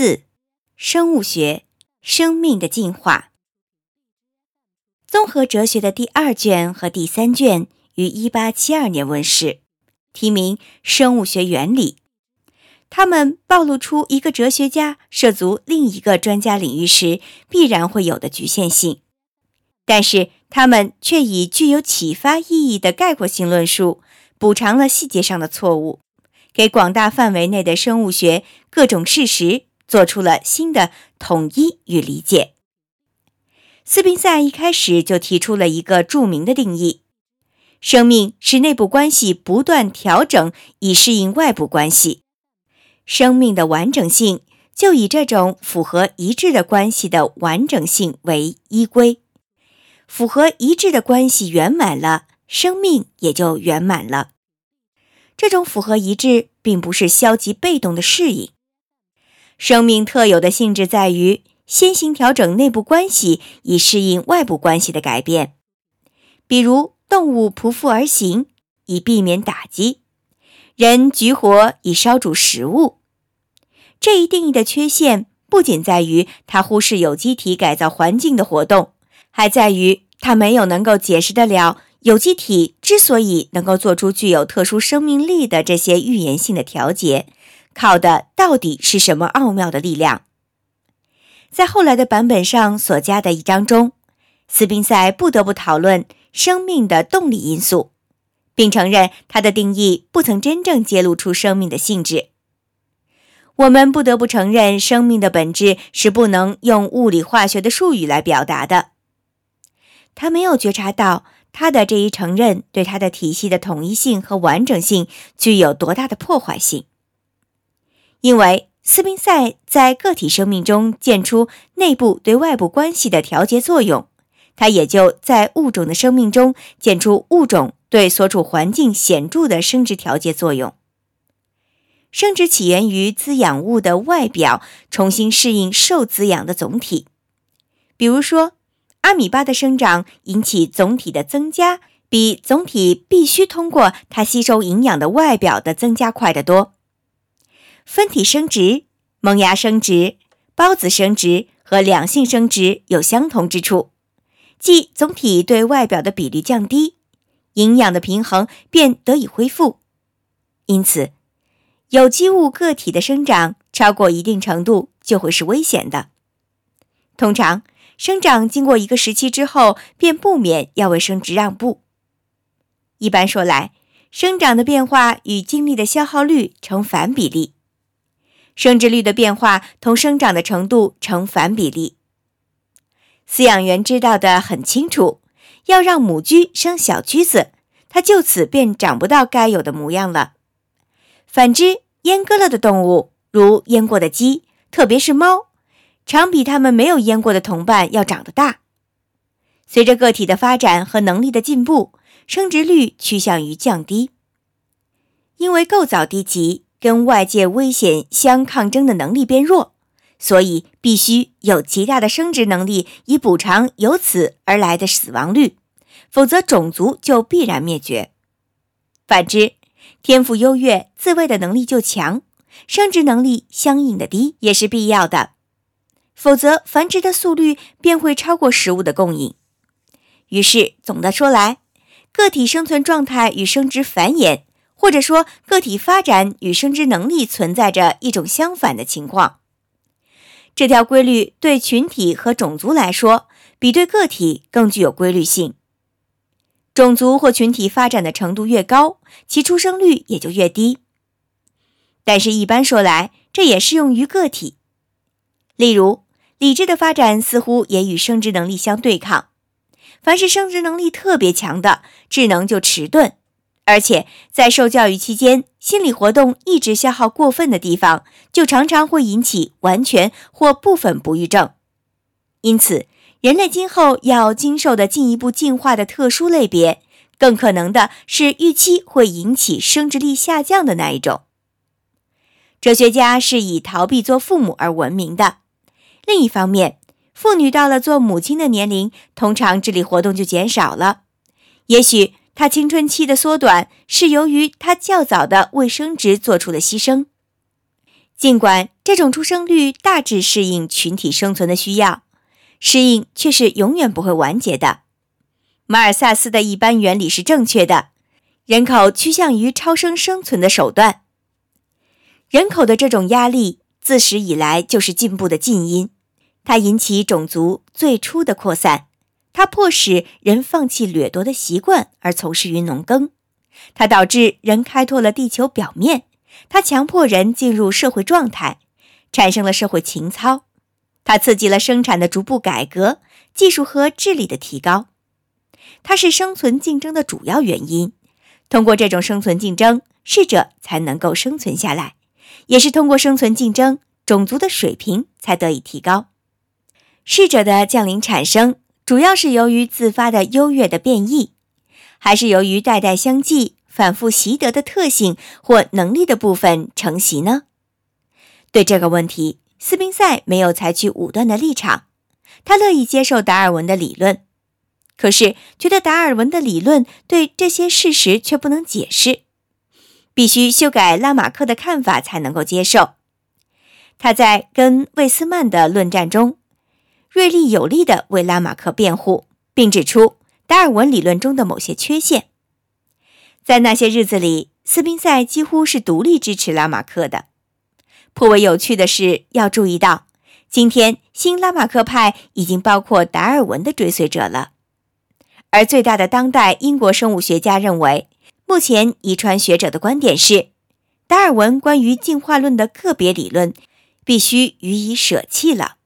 四生物学：生命的进化。综合哲学的第二卷和第三卷于一八七二年问世，题名《生物学原理》。他们暴露出一个哲学家涉足另一个专家领域时必然会有的局限性，但是他们却以具有启发意义的概括性论述补偿了细节上的错误，给广大范围内的生物学各种事实做出了新的统一与理解。斯宾塞一开始就提出了一个著名的定义：生命是内部关系不断调整以适应外部关系。生命的完整性就以这种符合一致的关系的完整性为依归，符合一致的关系圆满了，生命也就圆满了。这种符合一致并不是消极被动的适应，生命特有的性质在于先行调整内部关系以适应外部关系的改变，比如动物匍匐而行以避免打击，人举火以烧煮食物。这一定义的缺陷不仅在于它忽视有机体改造环境的活动，还在于它没有能够解释得了有机体之所以能够做出具有特殊生命力的这些预言性的调节，靠的到底是什么奥妙的力量？在后来的版本上所加的一章中，斯宾塞不得不讨论生命的动力因素，并承认他的定义不曾真正揭露出生命的性质。我们不得不承认，生命的本质是不能用物理化学的术语来表达的。他没有觉察到他的这一承认对他的体系的统一性和完整性具有多大的破坏性。因为斯宾塞在个体生命中见出内部对外部关系的调节作用，他也就在物种的生命中见出物种对所处环境显著的生殖调节作用。生殖起源于滋养物的外表重新适应受滋养的总体，比如说，阿米巴的生长引起总体的增加，比总体必须通过它吸收营养的外表的增加快得多。分体生殖、萌芽生殖、孢子生殖和两性生殖有相同之处，即总体对外表的比例降低，营养的平衡便得以恢复。因此。有机物个体的生长超过一定程度就会是危险的。通常，生长经过一个时期之后，便不免要为生殖让步。一般说来，生长的变化与精力的消耗率成反比例，生殖率的变化同生长的程度成反比例。饲养员知道的很清楚，要让母驹生小驹子，它就此便长不到该有的模样了。反之，阉割了的动物，如阉过的鸡，特别是猫，常比它们没有阉过的同伴要长得大。随着个体的发展和能力的进步，生殖率趋向于降低。因为构造低级，跟外界危险相抗争的能力变弱，所以必须有极大的生殖能力以补偿由此而来的死亡率，否则种族就必然灭绝。反之，天赋优越，自卫的能力就强，生殖能力相应的低也是必要的，否则繁殖的速率便会超过食物的供应。于是，总的说来，个体生存状态与生殖繁衍，或者说个体发展与生殖能力存在着一种相反的情况。这条规律对群体和种族来说，比对个体更具有规律性。种族或群体发展的程度越高，其出生率也就越低。但是，一般说来，这也适用于个体。例如，理智的发展似乎也与生殖能力相对抗。凡是生殖能力特别强的，智能就迟钝，而且在受教育期间，心理活动一直消耗过分的地方，就常常会引起完全或部分不育症。因此。人类今后要经受的进一步进化的特殊类别，更可能的是预期会引起生殖力下降的那一种。哲学家是以逃避做父母而闻名的。另一方面，妇女到了做母亲的年龄，通常智力活动就减少了。也许他青春期的缩短是由于他较早的为生殖做出了牺牲。尽管这种出生率大致适应群体生存的需要，适应却是永远不会完结的。马尔萨斯的一般原理是正确的，人口趋向于超生生存的手段。人口的这种压力自始以来就是进步的近因，它引起种族最初的扩散，它迫使人放弃掠夺的习惯而从事于农耕，它导致人开拓了地球表面。它强迫人进入社会状态，产生了社会情操；它刺激了生产的逐步改革、技术和智力的提高。它是生存竞争的主要原因。通过这种生存竞争，适者才能够生存下来；也是通过生存竞争，种族的水平才得以提高。适者的降临产生，主要是由于自发的优越的变异，还是由于代代相继？反复习得的特性或能力的部分承袭呢？对这个问题，斯宾塞没有采取武断的立场，他乐意接受达尔文的理论，可是觉得达尔文的理论对这些事实却不能解释，必须修改拉马克的看法才能够接受。他在跟魏斯曼的论战中，锐利有力地为拉马克辩护，并指出达尔文理论中的某些缺陷。在那些日子里，斯宾塞几乎是独立支持拉马克的。颇为有趣的是，要注意到，今天新拉马克派已经包括达尔文的追随者了。而最大的当代英国生物学家认为，目前遗传学者的观点是，达尔文关于进化论的个别理论必须予以舍弃了。